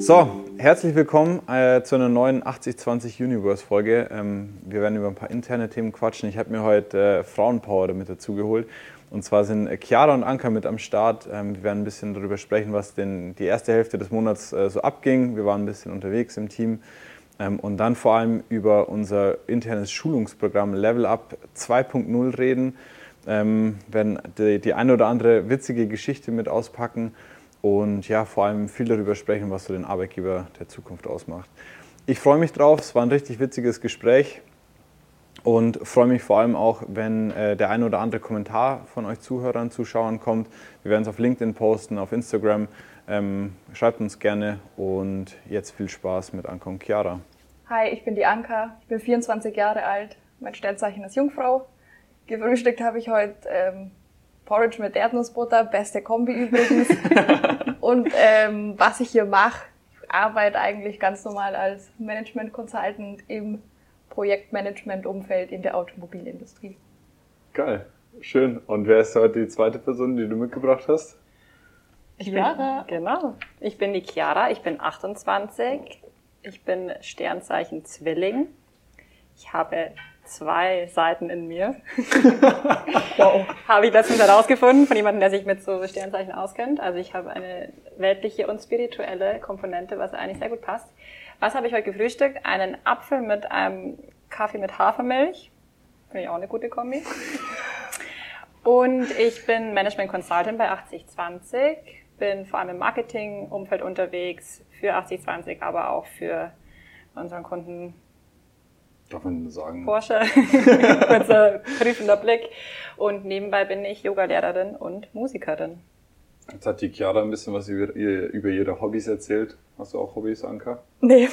So, herzlich willkommen äh, zu einer neuen 8020 Universe Folge. Ähm, wir werden über ein paar interne Themen quatschen. Ich habe mir heute äh, Frauenpower damit dazu geholt. Und zwar sind Chiara und Anka mit am Start. Ähm, wir werden ein bisschen darüber sprechen, was denn die erste Hälfte des Monats äh, so abging. Wir waren ein bisschen unterwegs im Team. Ähm, und dann vor allem über unser internes Schulungsprogramm Level Up 2.0 reden. Ähm, werden die, die eine oder andere witzige Geschichte mit auspacken und ja, vor allem viel darüber sprechen, was so den Arbeitgeber der Zukunft ausmacht. Ich freue mich drauf, es war ein richtig witziges Gespräch und freue mich vor allem auch, wenn äh, der ein oder andere Kommentar von euch Zuhörern, Zuschauern kommt. Wir werden es auf LinkedIn posten, auf Instagram. Ähm, schreibt uns gerne und jetzt viel Spaß mit Anka und Chiara. Hi, ich bin die Anka, ich bin 24 Jahre alt, mein Sternzeichen ist Jungfrau. Gefrühstückt habe ich heute ähm, Porridge mit Erdnussbutter, beste Kombi übrigens. und ähm, was ich hier mache, ich arbeite eigentlich ganz normal als Management Consultant im Projektmanagement-Umfeld in der Automobilindustrie. Geil, schön. Und wer ist heute die zweite Person, die du mitgebracht hast? Chiara. Genau. Ich bin die Chiara, ich bin 28. Ich bin Sternzeichen Zwilling. Ich habe zwei Seiten in mir. wow. Habe ich letztens herausgefunden von jemandem, der sich mit so Sternzeichen auskennt. Also ich habe eine weltliche und spirituelle Komponente, was eigentlich sehr gut passt. Was habe ich heute gefrühstückt? Einen Apfel mit einem Kaffee mit Hafermilch. Finde ich auch eine gute Kombi. Und ich bin Management Consultant bei 8020. Bin vor allem im Marketing-Umfeld unterwegs für 8020, aber auch für unseren Kunden Darf man sagen. Porsche, kurzer prüfender Blick. Und nebenbei bin ich Yogalehrerin und Musikerin. Jetzt hat die Chiara ein bisschen was über, über ihre Hobbys erzählt. Hast du auch Hobbys, Anka? Nee.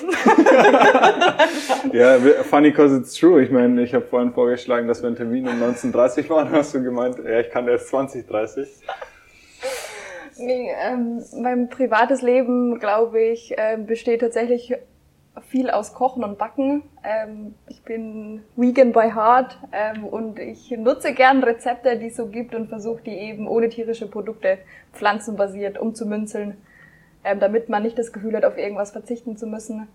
ja, funny cause it's true. Ich meine, ich habe vorhin vorgeschlagen, dass wir einen Termin um 19.30 waren. Hast du gemeint, ja, ich kann erst 20.30 Nee, ähm, mein privates Leben, glaube ich, äh, besteht tatsächlich viel aus Kochen und Backen. Ähm, ich bin vegan by heart ähm, und ich nutze gern Rezepte, die es so gibt und versuche die eben ohne tierische Produkte pflanzenbasiert umzumünzeln, ähm, damit man nicht das Gefühl hat, auf irgendwas verzichten zu müssen.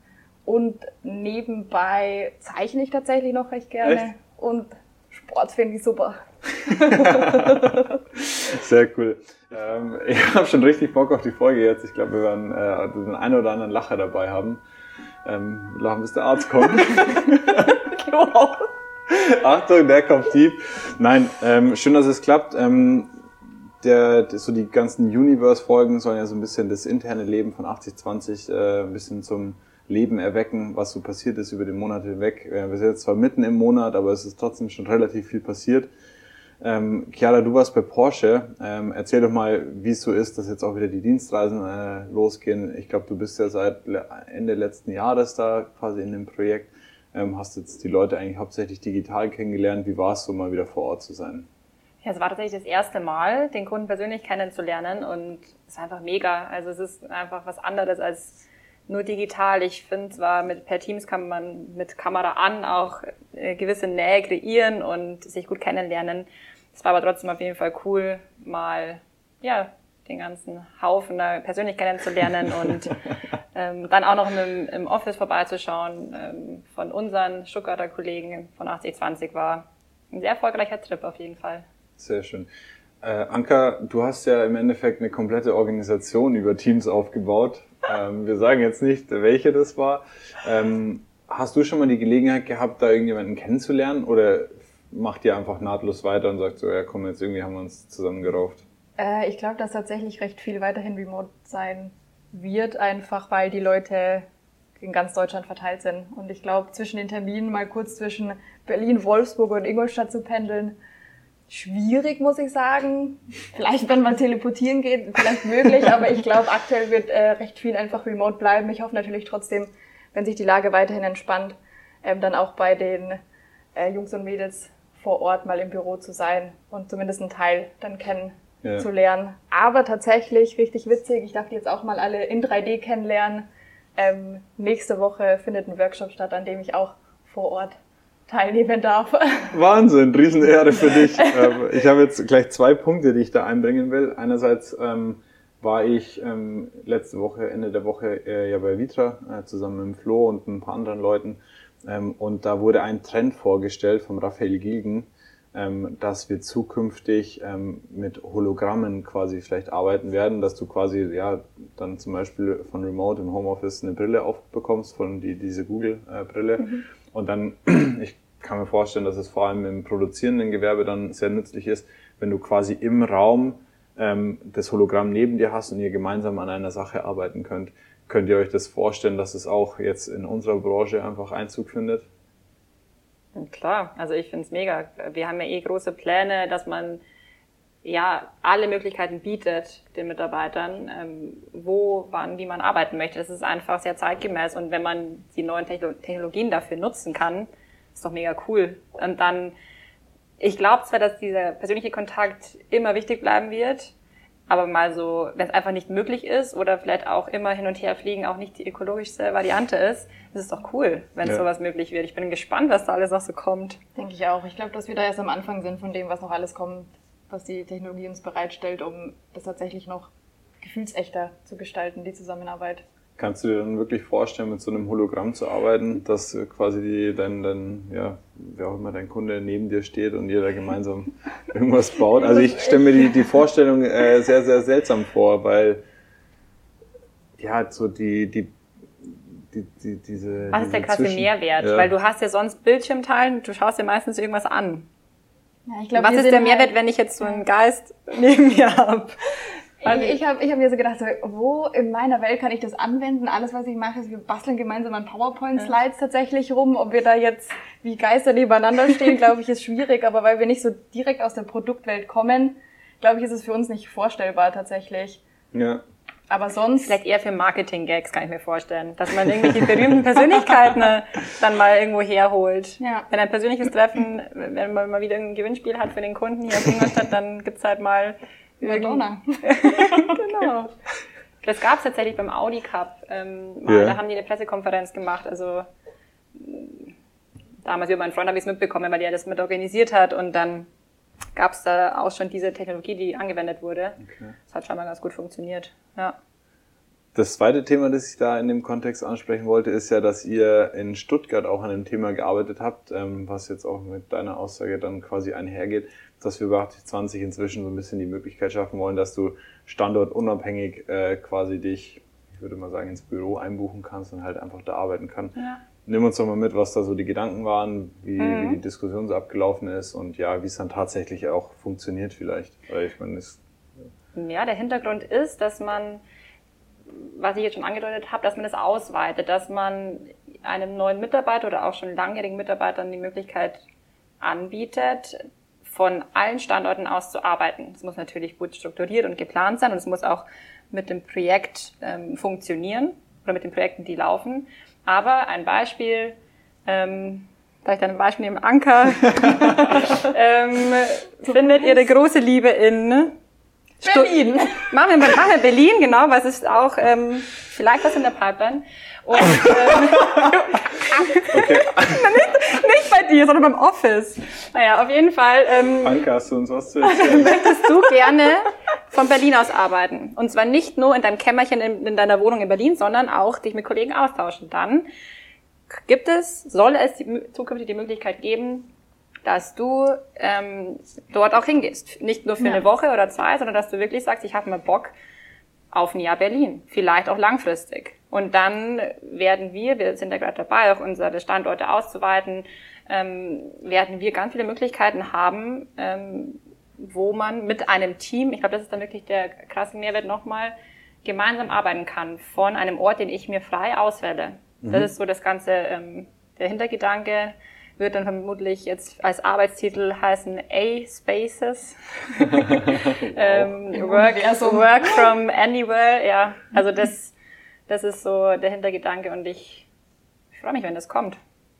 Und nebenbei zeichne ich tatsächlich noch recht gerne Echt? und Sport finde ich super. Sehr cool. Ähm, ich habe schon richtig Bock auf die Folge jetzt. Ich glaube, wir werden äh, den einen oder anderen Lacher dabei haben. Ähm, lachen, bis der Arzt kommt. wow. Achtung, der kommt tief. Nein, ähm, schön, dass es klappt. Ähm, der, der, so die ganzen Universe-Folgen sollen ja so ein bisschen das interne Leben von 8020 äh, ein bisschen zum Leben erwecken, was so passiert ist über den Monat hinweg. Äh, wir sind jetzt zwar mitten im Monat, aber es ist trotzdem schon relativ viel passiert. Ähm, Chiara, du warst bei Porsche. Ähm, erzähl doch mal, wie es so ist, dass jetzt auch wieder die Dienstreisen äh, losgehen. Ich glaube, du bist ja seit Ende letzten Jahres da quasi in dem Projekt. Ähm, hast jetzt die Leute eigentlich hauptsächlich digital kennengelernt. Wie war es so mal wieder vor Ort zu sein? Ja, es war tatsächlich das erste Mal, den Kunden persönlich kennenzulernen und es ist einfach mega. Also es ist einfach was anderes als nur digital. Ich finde zwar mit per Teams kann man mit Kamera an auch äh, gewisse Nähe kreieren und sich gut kennenlernen. Es war aber trotzdem auf jeden Fall cool, mal ja den ganzen Haufen da persönlich kennenzulernen und ähm, dann auch noch im, im Office vorbeizuschauen ähm, von unseren Stuttgarter Kollegen von 8020 war ein sehr erfolgreicher Trip auf jeden Fall. Sehr schön. Äh, Anka, du hast ja im Endeffekt eine komplette Organisation über Teams aufgebaut. Ähm, wir sagen jetzt nicht, welche das war. Ähm, hast du schon mal die Gelegenheit gehabt, da irgendjemanden kennenzulernen oder macht ihr einfach nahtlos weiter und sagt so, ja komm, jetzt irgendwie haben wir uns zusammengerauft? Äh, ich glaube, dass tatsächlich recht viel weiterhin remote sein wird, einfach weil die Leute in ganz Deutschland verteilt sind. Und ich glaube, zwischen den Terminen mal kurz zwischen Berlin, Wolfsburg und Ingolstadt zu pendeln, schwierig, muss ich sagen. Vielleicht, wenn man teleportieren geht, vielleicht möglich, aber ich glaube, aktuell wird äh, recht viel einfach remote bleiben. Ich hoffe natürlich trotzdem, wenn sich die Lage weiterhin entspannt, ähm, dann auch bei den äh, Jungs und Mädels vor Ort mal im Büro zu sein und zumindest einen Teil dann kennenzulernen. Ja. Aber tatsächlich richtig witzig, ich darf die jetzt auch mal alle in 3D kennenlernen. Ähm, nächste Woche findet ein Workshop statt, an dem ich auch vor Ort teilnehmen darf. Wahnsinn, Riesenehre für dich. Ähm, ich habe jetzt gleich zwei Punkte, die ich da einbringen will. Einerseits ähm, war ich ähm, letzte Woche, Ende der Woche äh, ja bei Vitra äh, zusammen mit Flo und ein paar anderen Leuten. Ähm, und da wurde ein Trend vorgestellt vom Raphael Gilgen, ähm, dass wir zukünftig ähm, mit Hologrammen quasi vielleicht arbeiten werden, dass du quasi ja dann zum Beispiel von Remote im Homeoffice eine Brille aufbekommst, von die, diese Google-Brille. Mhm. Und dann, ich kann mir vorstellen, dass es vor allem im produzierenden Gewerbe dann sehr nützlich ist, wenn du quasi im Raum das Hologramm neben dir hast und ihr gemeinsam an einer Sache arbeiten könnt. Könnt ihr euch das vorstellen, dass es auch jetzt in unserer Branche einfach Einzug findet? Klar, also ich finde es mega. Wir haben ja eh große Pläne, dass man ja alle Möglichkeiten bietet den Mitarbeitern, ähm, wo, wann, wie man arbeiten möchte. Das ist einfach sehr zeitgemäß und wenn man die neuen Technologien dafür nutzen kann, ist doch mega cool. Und dann ich glaube zwar, dass dieser persönliche Kontakt immer wichtig bleiben wird, aber mal so, wenn es einfach nicht möglich ist oder vielleicht auch immer hin und her fliegen auch nicht die ökologischste Variante ist, ist es doch cool, wenn ja. sowas möglich wird. Ich bin gespannt, was da alles noch so kommt. Denke ich auch. Ich glaube, dass wir da erst am Anfang sind von dem, was noch alles kommt, was die Technologie uns bereitstellt, um das tatsächlich noch gefühlsechter zu gestalten, die Zusammenarbeit. Kannst du dir dann wirklich vorstellen, mit so einem Hologramm zu arbeiten, dass quasi die, dein, dein, ja, wer auch immer dein Kunde neben dir steht und ihr da gemeinsam irgendwas baut? Also ich stelle mir die, die Vorstellung äh, sehr, sehr seltsam vor, weil ja, so die, die die, die, diese. Was ist der krasse Mehrwert? Ja. Weil du hast ja sonst Bildschirmteilen, du schaust dir meistens irgendwas an. Ja, ich glaub, Was ist der Mehrwert, halt wenn ich jetzt so einen Geist neben mir habe? Also ich habe ich hab mir so gedacht, so, wo in meiner Welt kann ich das anwenden? Alles, was ich mache, ist, wir basteln gemeinsam an PowerPoint-Slides tatsächlich rum. Ob wir da jetzt wie Geister nebeneinander stehen, glaube ich, ist schwierig. Aber weil wir nicht so direkt aus der Produktwelt kommen, glaube ich, ist es für uns nicht vorstellbar tatsächlich. Ja. Aber sonst. Vielleicht eher für Marketing-Gags, kann ich mir vorstellen. Dass man irgendwie die berühmten Persönlichkeiten dann mal irgendwo herholt. Ja. Wenn ein persönliches Treffen, wenn man mal wieder ein Gewinnspiel hat für den Kunden hier in Ingolstadt, dann gibt's halt mal Madonna. genau. Das gab es tatsächlich beim Audi Cup. Ähm, mal, ja. Da haben die eine Pressekonferenz gemacht. Also damals über meinen Freund habe ich es mitbekommen, weil er das mit organisiert hat und dann gab es da auch schon diese Technologie, die angewendet wurde. Okay. Das hat schon mal ganz gut funktioniert. Ja. Das zweite Thema, das ich da in dem Kontext ansprechen wollte, ist ja, dass ihr in Stuttgart auch an einem Thema gearbeitet habt, ähm, was jetzt auch mit deiner Aussage dann quasi einhergeht, dass wir bei 8020 inzwischen so ein bisschen die Möglichkeit schaffen wollen, dass du standortunabhängig äh, quasi dich, ich würde mal sagen, ins Büro einbuchen kannst und halt einfach da arbeiten kannst. Ja. Nimm uns doch mal mit, was da so die Gedanken waren, wie, mhm. wie die Diskussion so abgelaufen ist und ja, wie es dann tatsächlich auch funktioniert vielleicht. Weil ich meine, es, ja, der Hintergrund ist, dass man, was ich jetzt schon angedeutet habe, dass man das ausweitet, dass man einem neuen Mitarbeiter oder auch schon langjährigen Mitarbeitern die Möglichkeit anbietet, von allen Standorten aus zu arbeiten. Es muss natürlich gut strukturiert und geplant sein und es muss auch mit dem Projekt ähm, funktionieren oder mit den Projekten, die laufen. Aber ein Beispiel, ähm, vielleicht ein Beispiel im Anker, ähm, findet ihre große Liebe in Berlin. machen, wir, machen wir Berlin, genau, es ist auch ähm, vielleicht was in der Pipeline. Und, ähm, okay. nicht, nicht bei dir, sondern beim Office. Naja, auf jeden Fall. Ähm, Anke, hast du uns was zu erzählen? Möchtest du gerne von Berlin aus arbeiten? Und zwar nicht nur in deinem Kämmerchen in, in deiner Wohnung in Berlin, sondern auch dich mit Kollegen austauschen. Dann gibt es, soll es die, zukünftig die Möglichkeit geben, dass du ähm, dort auch hingehst. Nicht nur für ja. eine Woche oder zwei, sondern dass du wirklich sagst, ich habe mal Bock auf ein Jahr Berlin. Vielleicht auch langfristig. Und dann werden wir, wir sind ja gerade dabei, auch unsere Standorte auszuweiten, ähm, werden wir ganz viele Möglichkeiten haben, ähm, wo man mit einem Team, ich glaube, das ist dann wirklich der krasse Mehrwert nochmal, gemeinsam arbeiten kann von einem Ort, den ich mir frei auswähle. Mhm. Das ist so das ganze, ähm, der Hintergedanke, wird dann vermutlich jetzt als Arbeitstitel heißen A-Spaces. ähm, work, work from anywhere, ja. Also das, das ist so der Hintergedanke und ich, freue mich, wenn das kommt.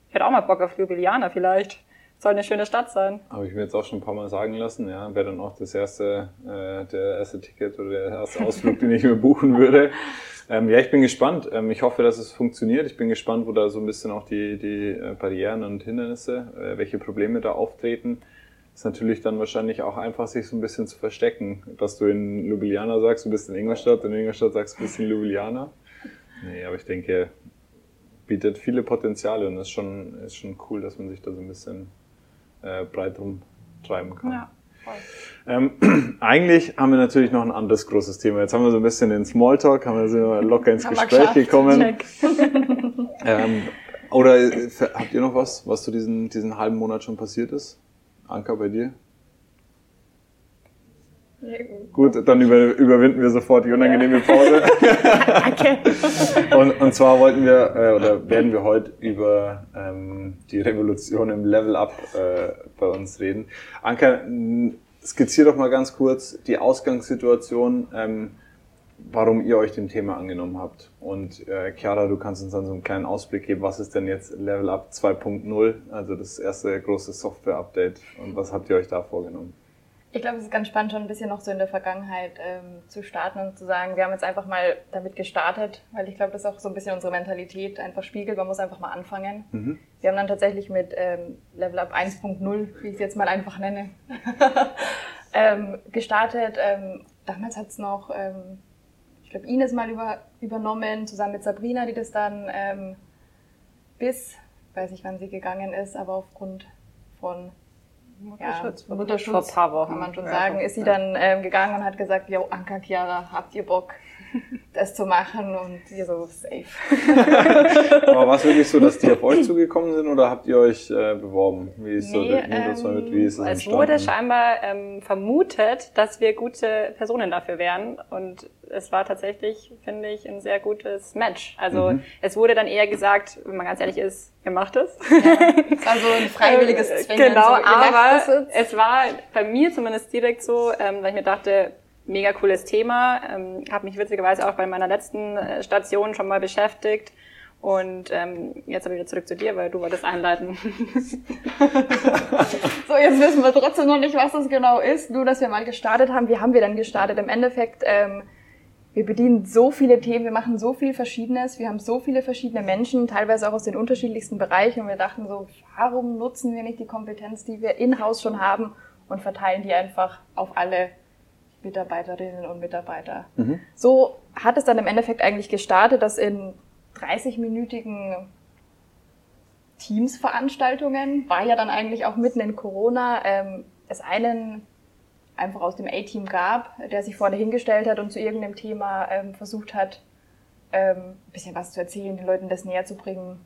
Ich hätte auch mal Bock auf Ljubljana vielleicht. Soll eine schöne Stadt sein. Habe ich mir jetzt auch schon ein paar Mal sagen lassen, ja, wäre dann auch das erste, äh, der erste Ticket oder der erste Ausflug, den ich mir buchen würde. Ähm, ja, ich bin gespannt. Ähm, ich hoffe, dass es funktioniert. Ich bin gespannt, wo da so ein bisschen auch die, die äh, Barrieren und Hindernisse, äh, welche Probleme da auftreten. ist natürlich dann wahrscheinlich auch einfach, sich so ein bisschen zu verstecken, dass du in Ljubljana sagst, du bist in Ingolstadt, in Ingolstadt sagst du bist in Ljubljana. Nee, aber ich denke, bietet viele Potenziale und ist schon, ist schon cool, dass man sich da so ein bisschen äh, breit rumtreiben kann. Ja. Ähm, eigentlich haben wir natürlich noch ein anderes großes Thema. Jetzt haben wir so ein bisschen den Smalltalk, haben wir so locker ins Gespräch gekommen. ähm, oder äh, habt ihr noch was, was zu diesem diesen halben Monat schon passiert ist? Anka, bei dir? Gut, dann über, überwinden wir sofort die unangenehme Pause. Danke. und, und zwar wollten wir äh, oder werden wir heute über ähm, die Revolution im Level Up äh, bei uns reden. Anka, skizzier doch mal ganz kurz die Ausgangssituation, ähm, warum ihr euch dem Thema angenommen habt. Und äh, Chiara, du kannst uns dann so einen kleinen Ausblick geben, was ist denn jetzt Level Up 2.0, also das erste große Software-Update und was habt ihr euch da vorgenommen? Ich glaube, es ist ganz spannend, schon ein bisschen noch so in der Vergangenheit ähm, zu starten und zu sagen, wir haben jetzt einfach mal damit gestartet, weil ich glaube, das ist auch so ein bisschen unsere Mentalität einfach spiegelt. Man muss einfach mal anfangen. Mhm. Wir haben dann tatsächlich mit ähm, Level Up 1.0, wie ich es jetzt mal einfach nenne, ähm, gestartet. Ähm, damals hat es noch, ähm, ich glaube, Ines mal über, übernommen, zusammen mit Sabrina, die das dann ähm, bis, weiß nicht, wann sie gegangen ist, aber aufgrund von Mutterschutz, ja, Mutterschutz vor ein paar Wochen, kann man schon sagen, ist sie dann ähm, gegangen und hat gesagt, jo, Anka, Chiara, habt ihr Bock, das zu machen? Und wir so, safe. Aber war es wirklich so, dass die auf euch zugekommen sind oder habt ihr euch äh, beworben? Wie ist nee, so der ähm, mit, wie ist es Es wurde scheinbar ähm, vermutet, dass wir gute Personen dafür wären und es war tatsächlich, finde ich, ein sehr gutes Match. Also mhm. es wurde dann eher gesagt, wenn man ganz ehrlich ist, ihr macht es. Ja, es war so ein freiwilliges äh, Zwingen. Genau, so, aber es war bei mir zumindest direkt so, ähm, weil ich mir dachte, mega cooles Thema, ähm, habe mich witzigerweise auch bei meiner letzten äh, Station schon mal beschäftigt. Und ähm, jetzt aber wieder zurück zu dir, weil du wolltest einleiten. so, jetzt wissen wir trotzdem noch nicht, was das genau ist. Nur, dass wir mal gestartet haben. Wie haben wir dann gestartet? Im Endeffekt ähm, wir bedienen so viele Themen, wir machen so viel Verschiedenes, wir haben so viele verschiedene Menschen, teilweise auch aus den unterschiedlichsten Bereichen und wir dachten so, warum nutzen wir nicht die Kompetenz, die wir in-house schon haben und verteilen die einfach auf alle Mitarbeiterinnen und Mitarbeiter. Mhm. So hat es dann im Endeffekt eigentlich gestartet, dass in 30-minütigen Teams-Veranstaltungen, war ja dann eigentlich auch mitten in Corona, ähm, es einen einfach aus dem A-Team gab, der sich vorne hingestellt hat und zu irgendeinem Thema ähm, versucht hat, ähm, ein bisschen was zu erzählen, den Leuten das näher zu bringen.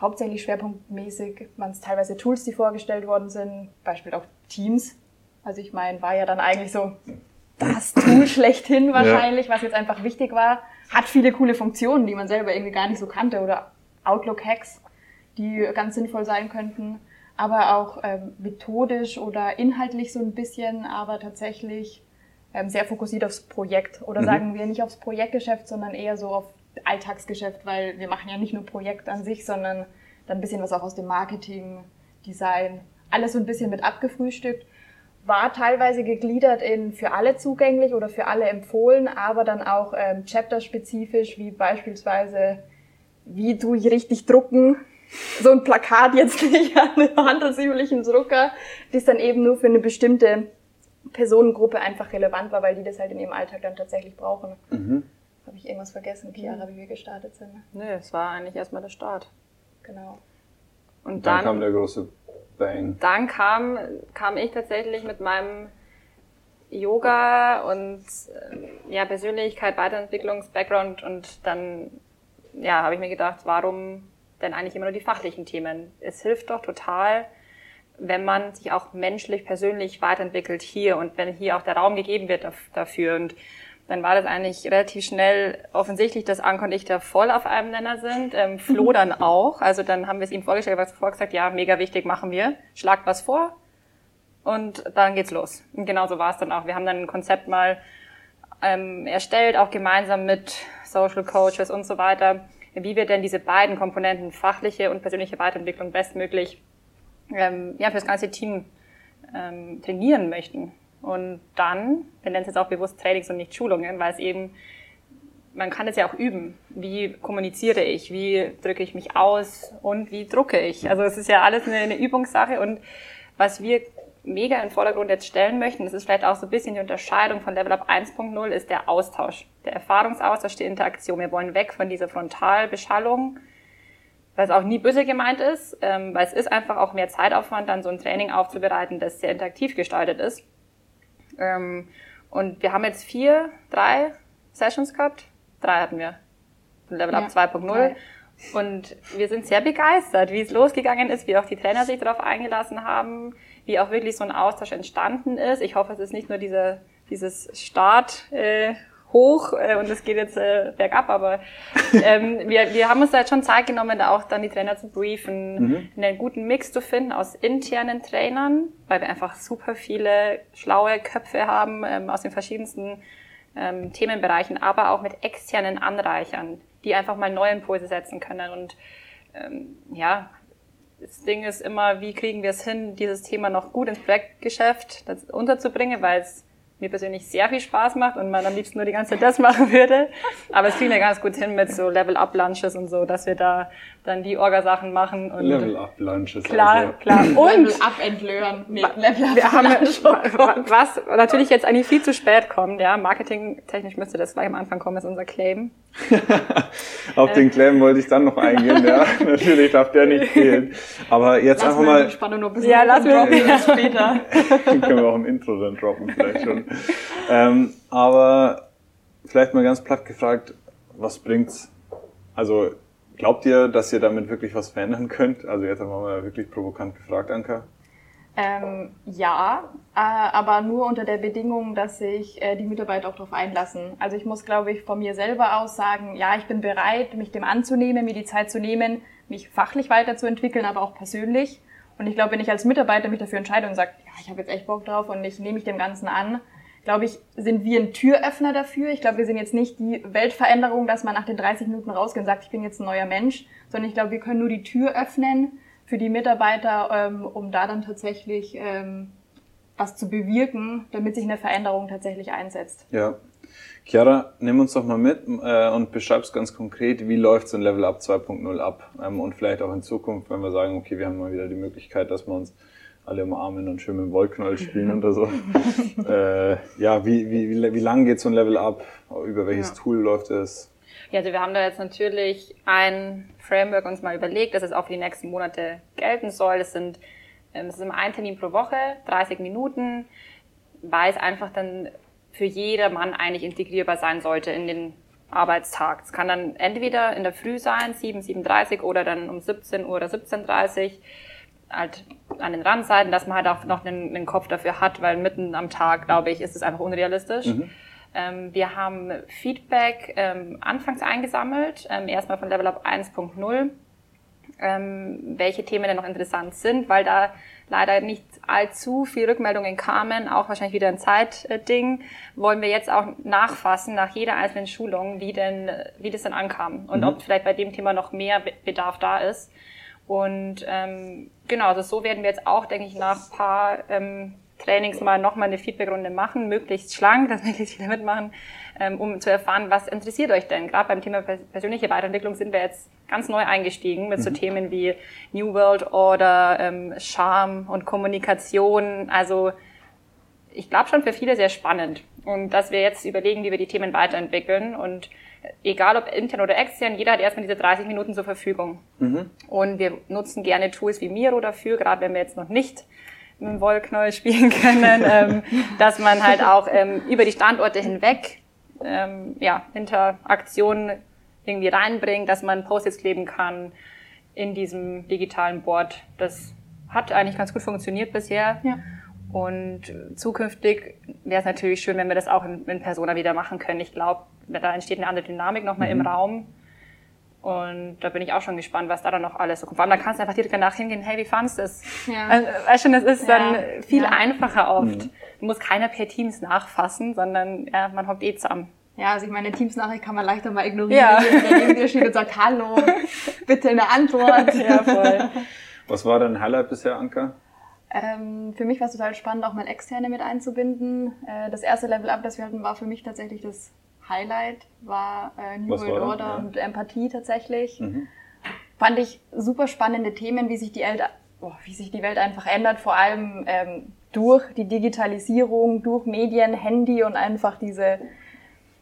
Hauptsächlich schwerpunktmäßig waren es teilweise Tools, die vorgestellt worden sind, Beispiel auch Teams. Also ich meine, war ja dann eigentlich so das Tool schlechthin wahrscheinlich, ja. was jetzt einfach wichtig war. Hat viele coole Funktionen, die man selber irgendwie gar nicht so kannte oder Outlook-Hacks, die ganz sinnvoll sein könnten aber auch ähm, methodisch oder inhaltlich so ein bisschen, aber tatsächlich ähm, sehr fokussiert aufs Projekt. Oder mhm. sagen wir nicht aufs Projektgeschäft, sondern eher so auf Alltagsgeschäft, weil wir machen ja nicht nur Projekt an sich, sondern dann ein bisschen was auch aus dem Marketing, Design, alles so ein bisschen mit abgefrühstückt. War teilweise gegliedert in für alle zugänglich oder für alle empfohlen, aber dann auch ähm, chapterspezifisch, wie beispielsweise, wie tue ich richtig drucken, so ein Plakat jetzt nicht an einem handelsüblichen Drucker, das dann eben nur für eine bestimmte Personengruppe einfach relevant war, weil die das halt in ihrem Alltag dann tatsächlich brauchen. Mhm. Habe ich irgendwas vergessen, Chiara, wie wir gestartet sind? Nö, es war eigentlich erstmal der Start. Genau. Und dann, dann kam der große Bang. Dann kam, kam ich tatsächlich mit meinem Yoga und äh, ja, Persönlichkeit, Weiterentwicklungs-Background und dann ja, habe ich mir gedacht, warum denn eigentlich immer nur die fachlichen Themen. Es hilft doch total, wenn man sich auch menschlich, persönlich weiterentwickelt hier und wenn hier auch der Raum gegeben wird dafür. Und dann war das eigentlich relativ schnell offensichtlich, dass Anke und ich da voll auf einem Nenner sind. Ähm, Flo dann auch. Also dann haben wir es ihm vorgestellt, was vorgesagt, ja, mega wichtig, machen wir. Schlagt was vor und dann geht's los. Und genauso war es dann auch. Wir haben dann ein Konzept mal ähm, erstellt, auch gemeinsam mit Social Coaches und so weiter wie wir denn diese beiden Komponenten, fachliche und persönliche Weiterentwicklung, bestmöglich ähm, ja, für das ganze Team ähm, trainieren möchten. Und dann, wir nennen es jetzt auch bewusst Trainings und nicht Schulungen, weil es eben, man kann es ja auch üben. Wie kommuniziere ich? Wie drücke ich mich aus? Und wie drucke ich? Also es ist ja alles eine, eine Übungssache. Und was wir mega in den Vordergrund jetzt stellen möchten, das ist vielleicht auch so ein bisschen die Unterscheidung von Level Up 1.0, ist der Austausch, der Erfahrungsaustausch, die Interaktion. Wir wollen weg von dieser Frontalbeschallung, was auch nie böse gemeint ist, ähm, weil es ist einfach auch mehr Zeitaufwand, dann so ein Training aufzubereiten, das sehr interaktiv gestaltet ist. Ähm, und wir haben jetzt vier, drei Sessions gehabt. Drei hatten wir. Level Up ja, 2.0. Und wir sind sehr begeistert, wie es losgegangen ist, wie auch die Trainer sich darauf eingelassen haben, wie auch wirklich so ein Austausch entstanden ist. Ich hoffe, es ist nicht nur diese, dieses Start äh, hoch äh, und es geht jetzt äh, bergab, aber ähm, wir, wir haben uns da jetzt schon Zeit genommen, da auch dann die Trainer zu briefen, mhm. einen guten Mix zu finden aus internen Trainern, weil wir einfach super viele schlaue Köpfe haben ähm, aus den verschiedensten ähm, Themenbereichen, aber auch mit externen Anreichern, die einfach mal neue Impulse setzen können. Und ähm, ja, das Ding ist immer, wie kriegen wir es hin, dieses Thema noch gut ins Projektgeschäft unterzubringen, weil es mir persönlich sehr viel Spaß macht und man am liebsten nur die ganze Zeit das machen würde. Aber es kriegen wir ganz gut hin mit so Level-Up-Lunches und so, dass wir da dann die Orga-Sachen machen. Und Level-Up-Lunches. Klar, also. klar. Und Level-Up-Entlöhren. Nee, Level-Up. Wir haben, was natürlich jetzt eigentlich viel zu spät kommt, ja. Marketingtechnisch müsste das gleich am Anfang kommen, ist unser Claim. Auf den Claim wollte ich dann noch eingehen, ja. Natürlich darf der nicht fehlen. Aber jetzt lass einfach mal. Spannung noch ein bisschen ja, lass mir ja. später. den können wir auch im Intro dann droppen, vielleicht schon. ähm, aber vielleicht mal ganz platt gefragt, was bringt's? Also glaubt ihr, dass ihr damit wirklich was verändern könnt? Also jetzt haben wir mal wirklich provokant gefragt, Anka. Ähm, ja, äh, aber nur unter der Bedingung, dass sich äh, die Mitarbeiter auch darauf einlassen. Also ich muss, glaube ich, von mir selber aus sagen, ja, ich bin bereit, mich dem anzunehmen, mir die Zeit zu nehmen, mich fachlich weiterzuentwickeln, aber auch persönlich. Und ich glaube, wenn ich als Mitarbeiter mich dafür entscheide und sage, ja, ich habe jetzt echt Bock drauf und ich nehme mich dem Ganzen an, glaube ich, sind wir ein Türöffner dafür. Ich glaube, wir sind jetzt nicht die Weltveränderung, dass man nach den 30 Minuten rausgeht und sagt, ich bin jetzt ein neuer Mensch, sondern ich glaube, wir können nur die Tür öffnen für die Mitarbeiter, ähm, um da dann tatsächlich ähm, was zu bewirken, damit sich eine Veränderung tatsächlich einsetzt. Ja. Chiara, nimm uns doch mal mit äh, und beschreib's ganz konkret, wie läuft so ein Level Up 2.0 ab? Ähm, und vielleicht auch in Zukunft, wenn wir sagen, okay, wir haben mal wieder die Möglichkeit, dass wir uns alle umarmen und schön mit dem Wollknäuel spielen oder so. äh, ja, wie, wie, wie, wie lang geht so ein Level Up? Über welches ja. Tool läuft es? Ja, also wir haben da jetzt natürlich ein Framework uns mal überlegt, dass es auch für die nächsten Monate gelten soll. Das sind ähm, es ist immer ein Termin pro Woche, 30 Minuten, weil es einfach dann für jedermann eigentlich integrierbar sein sollte in den Arbeitstag. Es kann dann entweder in der Früh sein, 7, 7.30 oder dann um 17 Uhr oder 17.30 halt an den Randseiten, dass man halt auch noch einen, einen Kopf dafür hat, weil mitten am Tag, glaube ich, ist es einfach unrealistisch. Mhm. Ähm, wir haben Feedback ähm, anfangs eingesammelt, ähm, erstmal von Level Up 1.0, ähm, welche Themen denn noch interessant sind, weil da leider nicht allzu viel Rückmeldungen kamen, auch wahrscheinlich wieder ein Zeitding, wollen wir jetzt auch nachfassen nach jeder einzelnen Schulung, wie denn, wie das denn ankam und mhm. ob vielleicht bei dem Thema noch mehr Bedarf da ist. Und ähm, genau, also so werden wir jetzt auch, denke ich, nach paar ähm, Trainings mal nochmal eine Feedbackrunde machen, möglichst schlank, dass möglichst viele mitmachen, ähm, um zu erfahren, was interessiert euch denn? Gerade beim Thema persönliche Weiterentwicklung sind wir jetzt ganz neu eingestiegen mit mhm. so Themen wie New World Order, ähm, Charme und Kommunikation. Also ich glaube schon für viele sehr spannend. Und dass wir jetzt überlegen, wie wir die Themen weiterentwickeln. Und egal ob intern oder extern, jeder hat erstmal diese 30 Minuten zur Verfügung. Mhm. Und wir nutzen gerne Tools wie Miro dafür, gerade wenn wir jetzt noch nicht mit dem Wollknäuel spielen können, ähm, dass man halt auch ähm, über die Standorte hinweg ähm, ja, Interaktionen irgendwie reinbringt, dass man Post-its kleben kann in diesem digitalen Board. Das hat eigentlich ganz gut funktioniert bisher. Ja. Und zukünftig wäre es natürlich schön, wenn wir das auch in, in Persona wieder machen können. Ich glaube, da entsteht eine andere Dynamik nochmal mhm. im Raum. Und da bin ich auch schon gespannt, was da dann noch alles so kommt. Vor allem, dann kannst du einfach direkt danach hingehen, hey, wie fandest du es? Ja. Also, weißt du, das ist ja. dann viel ja. einfacher oft. Mhm. Du musst keiner per Teams nachfassen, sondern ja, man hockt eh zusammen. Ja, also ich meine, Teams-Nachricht kann man leichter mal ignorieren, ja. wenn der neben dir steht und sagt, hallo, bitte eine Antwort. ja, voll. Was war dein Highlight bisher, Anka? Ähm, für mich war es total spannend, auch mal Externe mit einzubinden. Äh, das erste Level-Up, das wir hatten, war für mich tatsächlich das Highlight war äh, New World Order ja. und Empathie tatsächlich. Mhm. Fand ich super spannende Themen, wie sich die, El oh, wie sich die Welt einfach ändert, vor allem ähm, durch die Digitalisierung, durch Medien, Handy und einfach diese,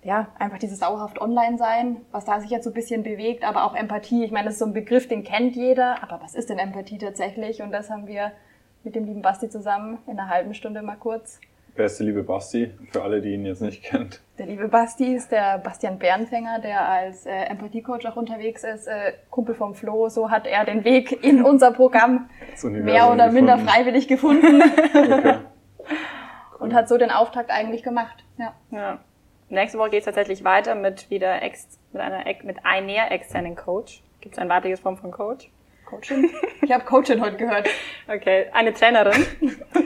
ja, einfach dieses sauerhaft Online-Sein, was da sich jetzt so ein bisschen bewegt, aber auch Empathie. Ich meine, das ist so ein Begriff, den kennt jeder, aber was ist denn Empathie tatsächlich? Und das haben wir mit dem lieben Basti zusammen in einer halben Stunde mal kurz Wer ist der liebe Basti? Für alle, die ihn jetzt nicht kennt. Der liebe Basti ist der Bastian Bernfänger, der als äh, Empathiecoach auch unterwegs ist, äh, Kumpel vom Flo. So hat er den Weg in unser Programm mehr oder minder freiwillig gefunden. okay. Und hat so den Auftakt eigentlich gemacht. Ja. ja. Nächste Woche geht es tatsächlich weiter mit wieder ex, mit einer mit einer externen Coach. Gibt es ein weibliches Form von Coach? Coachin? Ich habe Coachin heute gehört. Okay, eine Trainerin.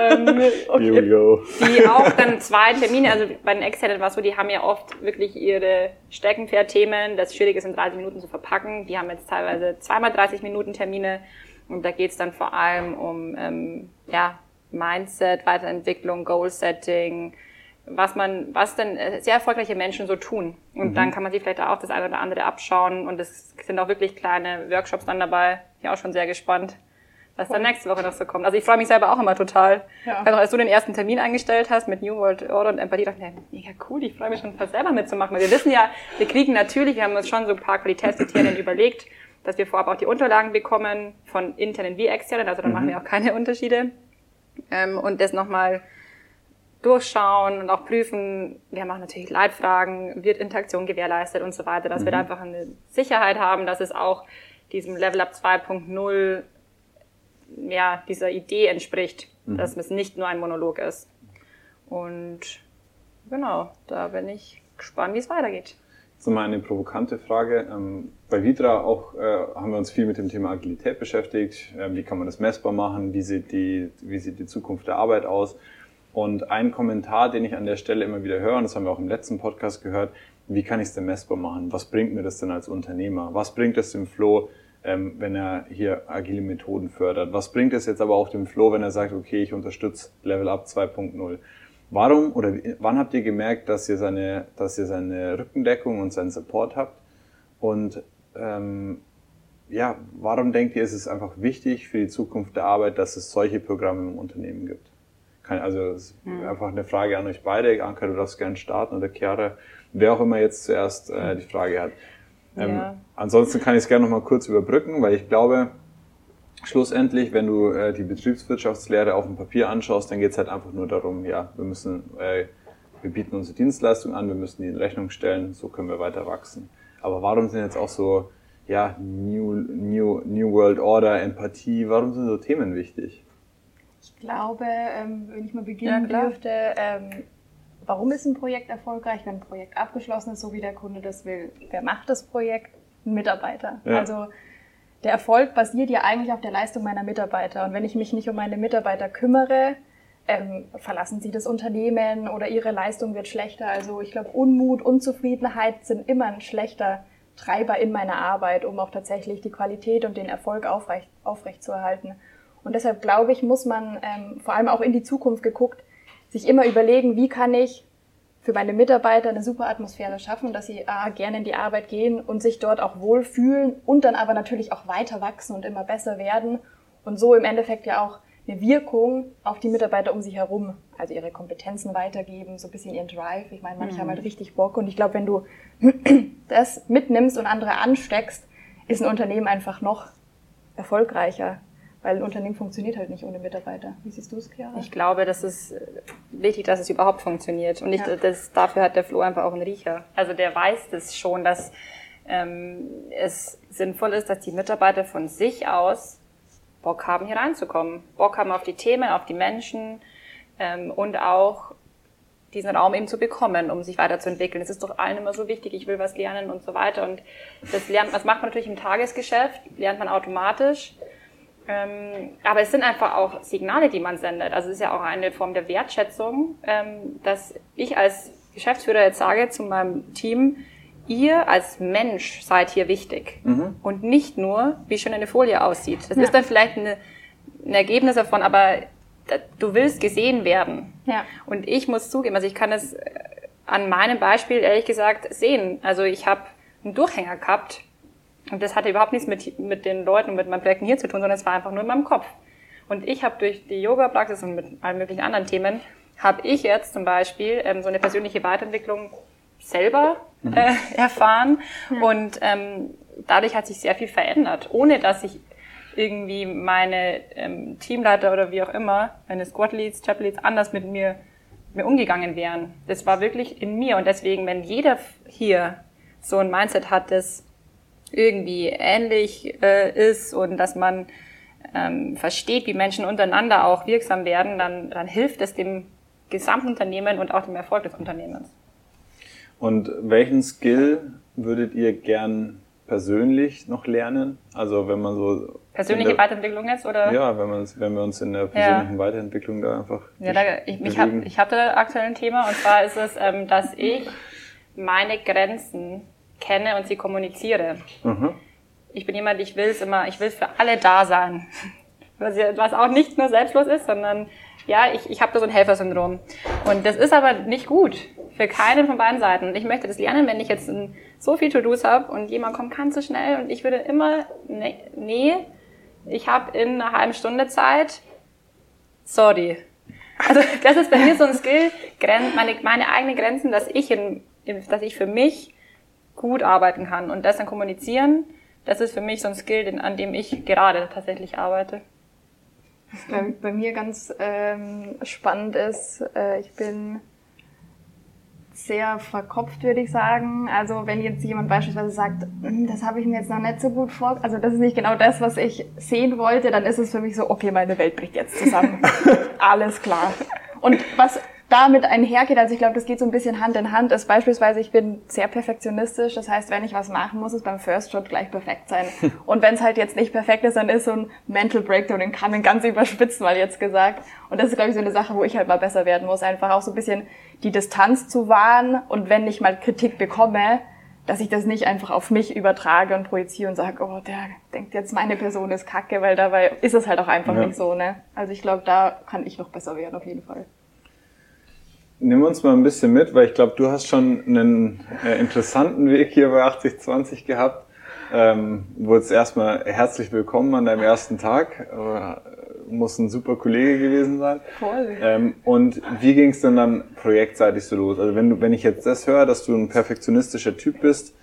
ähm, okay. Die auch dann zwei Termine, also bei den Externen war es so, die haben ja oft wirklich ihre Steckenpferd-Themen. Das Schwierige ist in 30 Minuten zu verpacken. Die haben jetzt teilweise zweimal 30 Minuten Termine. Und da geht es dann vor allem um ähm, ja, Mindset, Weiterentwicklung, Goal-Setting, was man, was denn äh, sehr erfolgreiche Menschen so tun. Und mhm. dann kann man sich vielleicht auch das eine oder andere abschauen. Und es sind auch wirklich kleine Workshops dann dabei. Ich bin auch schon sehr gespannt, was dann nächste Woche noch so kommt. Also ich freue mich selber auch immer total. Ja. Also als du den ersten Termin eingestellt hast mit New World Order und Empathie, dachte ich, mega cool, ich freue mich schon fast selber mitzumachen. Weil wir wissen ja, wir kriegen natürlich, wir haben uns schon so ein paar Qualitätskriterien überlegt, dass wir vorab auch die Unterlagen bekommen von internen wie externen, also dann mhm. machen wir auch keine Unterschiede. Ähm, und das nochmal durchschauen und auch prüfen, wir machen natürlich Leitfragen, wird Interaktion gewährleistet und so weiter, dass mhm. wir da einfach eine Sicherheit haben, dass es auch diesem Level Up 2.0 ja, dieser Idee entspricht, mhm. dass es nicht nur ein Monolog ist. Und genau, da bin ich gespannt, wie es weitergeht. Jetzt nochmal eine provokante Frage. Ähm, bei Vitra auch äh, haben wir uns viel mit dem Thema Agilität beschäftigt. Ähm, wie kann man das messbar machen? Wie sieht die, wie sieht die Zukunft der Arbeit aus? Und ein Kommentar, den ich an der Stelle immer wieder höre, und das haben wir auch im letzten Podcast gehört, wie kann ich es denn messbar machen? Was bringt mir das denn als Unternehmer? Was bringt es dem Flo, ähm, wenn er hier agile Methoden fördert? Was bringt es jetzt aber auch dem Flo, wenn er sagt, okay, ich unterstütze Level Up 2.0? Warum oder wann habt ihr gemerkt, dass ihr seine, dass ihr seine Rückendeckung und seinen Support habt? Und ähm, ja, warum denkt ihr, ist es einfach wichtig für die Zukunft der Arbeit, dass es solche Programme im Unternehmen gibt? also es ist hm. einfach eine Frage an euch beide. Anka, du darfst gerne starten oder Chiara, wer auch immer jetzt zuerst äh, die Frage hat. Ähm, ja. Ansonsten kann ich es gerne noch mal kurz überbrücken, weil ich glaube, schlussendlich, wenn du äh, die Betriebswirtschaftslehre auf dem Papier anschaust, dann geht es halt einfach nur darum, ja, wir müssen, äh, wir bieten unsere Dienstleistung an, wir müssen die in Rechnung stellen, so können wir weiter wachsen. Aber warum sind jetzt auch so, ja, New, New, New World Order, Empathie, warum sind so Themen wichtig? Ich glaube, ähm, wenn ich mal beginnen ja, dürfte, ähm, warum ist ein Projekt erfolgreich, wenn ein Projekt abgeschlossen ist, so wie der Kunde das will? Wer macht das Projekt? Ein Mitarbeiter. Ja. Also der Erfolg basiert ja eigentlich auf der Leistung meiner Mitarbeiter. Und wenn ich mich nicht um meine Mitarbeiter kümmere, ähm, verlassen sie das Unternehmen oder ihre Leistung wird schlechter. Also ich glaube, Unmut, Unzufriedenheit sind immer ein schlechter Treiber in meiner Arbeit, um auch tatsächlich die Qualität und den Erfolg aufrecht, aufrechtzuerhalten. Und deshalb glaube ich, muss man ähm, vor allem auch in die Zukunft geguckt, sich immer überlegen, wie kann ich für meine Mitarbeiter eine super Atmosphäre schaffen, dass sie A, gerne in die Arbeit gehen und sich dort auch wohlfühlen und dann aber natürlich auch weiter wachsen und immer besser werden und so im Endeffekt ja auch eine Wirkung auf die Mitarbeiter um sich herum, also ihre Kompetenzen weitergeben, so ein bisschen ihren Drive. Ich meine, manche mhm. haben halt richtig Bock und ich glaube, wenn du das mitnimmst und andere ansteckst, ist ein Unternehmen einfach noch erfolgreicher. Weil ein Unternehmen funktioniert halt nicht ohne Mitarbeiter. Wie siehst du es, Chiara? Ich glaube, das ist wichtig, dass es überhaupt funktioniert. Und ich, ja. das, dafür hat der Flo einfach auch einen Riecher. Also der weiß das schon, dass ähm, es sinnvoll ist, dass die Mitarbeiter von sich aus Bock haben, hier reinzukommen. Bock haben auf die Themen, auf die Menschen ähm, und auch diesen Raum eben zu bekommen, um sich weiterzuentwickeln. Es ist doch allen immer so wichtig, ich will was lernen und so weiter. Und das lernt, das macht man natürlich im Tagesgeschäft, lernt man automatisch. Ähm, aber es sind einfach auch Signale, die man sendet. Also es ist ja auch eine Form der Wertschätzung, ähm, dass ich als Geschäftsführer jetzt sage zu meinem Team, ihr als Mensch seid hier wichtig mhm. und nicht nur, wie schön eine Folie aussieht. Das ja. ist dann vielleicht eine, ein Ergebnis davon, aber du willst gesehen werden. Ja. Und ich muss zugeben, also ich kann es äh, an meinem Beispiel ehrlich gesagt sehen. Also ich habe einen Durchhänger gehabt und das hatte überhaupt nichts mit, mit den Leuten und mit meinen Projekten hier zu tun, sondern es war einfach nur in meinem Kopf. Und ich habe durch die Yoga-Praxis und mit allen möglichen anderen Themen, habe ich jetzt zum Beispiel ähm, so eine persönliche Weiterentwicklung selber mhm. äh, erfahren. Ja. Und ähm, dadurch hat sich sehr viel verändert, ohne dass ich irgendwie meine ähm, Teamleiter oder wie auch immer, meine Squad Leads, Chapel Leads anders mit mir, mir umgegangen wären. Das war wirklich in mir und deswegen, wenn jeder hier so ein Mindset hat, das irgendwie ähnlich äh, ist und dass man ähm, versteht, wie Menschen untereinander auch wirksam werden, dann, dann hilft es dem gesamten Unternehmen und auch dem Erfolg des Unternehmens. Und welchen Skill würdet ihr gern persönlich noch lernen? Also wenn man so persönliche der, Weiterentwicklung jetzt oder? Ja, wenn man wenn wir uns in der persönlichen ja. Weiterentwicklung da einfach ja, da, ich, ich, hab, ich hatte aktuell ein Thema und zwar ist es, ähm, dass ich meine Grenzen kenne und sie kommuniziere. Mhm. Ich bin jemand, ich will es immer, ich will für alle da sein. Was, was auch nicht nur selbstlos ist, sondern ja, ich, ich habe da so ein Helfersyndrom. Und das ist aber nicht gut für keinen von beiden Seiten. Und ich möchte das lernen, wenn ich jetzt so viel To-Dos habe und jemand kommt ganz so schnell und ich würde immer, nee, nee ich habe in einer halben Stunde Zeit, sorry. Also das ist bei mir so ein Skill, meine, meine eigenen Grenzen, dass ich, in, dass ich für mich gut arbeiten kann und das dann kommunizieren, das ist für mich so ein Skill, an dem ich gerade tatsächlich arbeite. Was bei, bei mir ganz ähm, spannend ist, äh, ich bin sehr verkopft, würde ich sagen. Also wenn jetzt jemand beispielsweise sagt, hm, das habe ich mir jetzt noch nicht so gut vor, also das ist nicht genau das, was ich sehen wollte, dann ist es für mich so, okay, meine Welt bricht jetzt zusammen. Alles klar. Und was damit einhergeht, also ich glaube, das geht so ein bisschen Hand in Hand, ist beispielsweise, ich bin sehr perfektionistisch, das heißt, wenn ich was machen muss, es beim First Shot gleich perfekt sein. Und wenn es halt jetzt nicht perfekt ist, dann ist so ein Mental Breakdown, den kann man ganz überspitzt mal jetzt gesagt. Und das ist, glaube ich, so eine Sache, wo ich halt mal besser werden muss, einfach auch so ein bisschen die Distanz zu wahren und wenn ich mal Kritik bekomme, dass ich das nicht einfach auf mich übertrage und projiziere und sage, oh, der denkt jetzt, meine Person ist kacke, weil dabei ist es halt auch einfach ja. nicht so, ne? Also ich glaube, da kann ich noch besser werden, auf jeden Fall. Nimm uns mal ein bisschen mit, weil ich glaube, du hast schon einen äh, interessanten Weg hier bei 8020 gehabt. Ähm, wurdest erstmal herzlich willkommen an deinem ersten Tag. Äh, muss ein super Kollege gewesen sein. Voll. Ähm, und wie ging es denn dann projektseitig so los? Also wenn du, wenn ich jetzt das höre, dass du ein perfektionistischer Typ bist,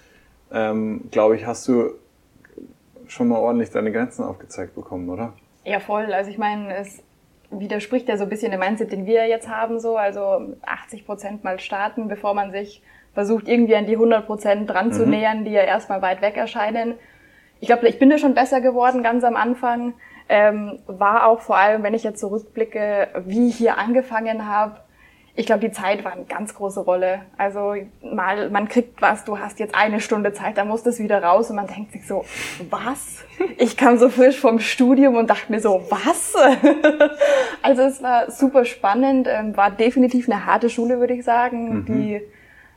ähm, glaube ich, hast du schon mal ordentlich deine Grenzen aufgezeigt bekommen, oder? Ja, voll. Also ich meine, es widerspricht ja so ein bisschen dem Mindset, den wir jetzt haben, so, also 80 Prozent mal starten, bevor man sich versucht, irgendwie an die 100 Prozent dran zu mhm. nähern, die ja erstmal weit weg erscheinen. Ich glaube, ich bin da schon besser geworden ganz am Anfang. Ähm, war auch vor allem, wenn ich jetzt zurückblicke, wie ich hier angefangen habe, ich glaube, die Zeit war eine ganz große Rolle. Also mal, man kriegt was, du hast jetzt eine Stunde Zeit, dann muss das wieder raus und man denkt sich so, was? Ich kam so frisch vom Studium und dachte mir so, was? also es war super spannend, ähm, war definitiv eine harte Schule, würde ich sagen, mhm. die